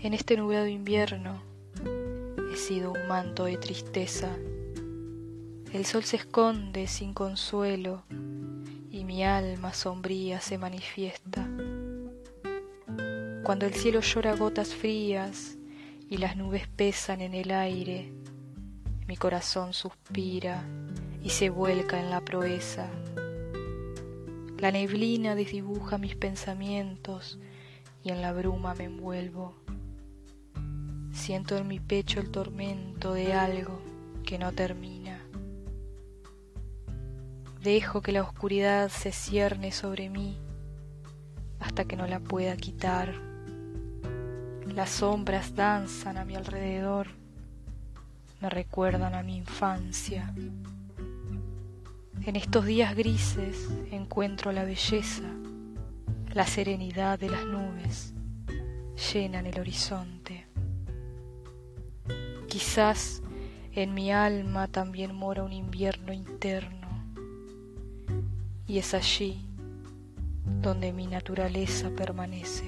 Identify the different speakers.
Speaker 1: En este nublado invierno he sido un manto de tristeza. El sol se esconde sin consuelo y mi alma sombría se manifiesta. Cuando el cielo llora gotas frías y las nubes pesan en el aire, mi corazón suspira y se vuelca en la proeza. La neblina desdibuja mis pensamientos y en la bruma me envuelvo. Siento en mi pecho el tormento de algo que no termina. Dejo que la oscuridad se cierne sobre mí hasta que no la pueda quitar. Las sombras danzan a mi alrededor, me recuerdan a mi infancia. En estos días grises encuentro la belleza, la serenidad de las nubes llenan el horizonte. Quizás en mi alma también mora un invierno interno y es allí donde mi naturaleza permanece.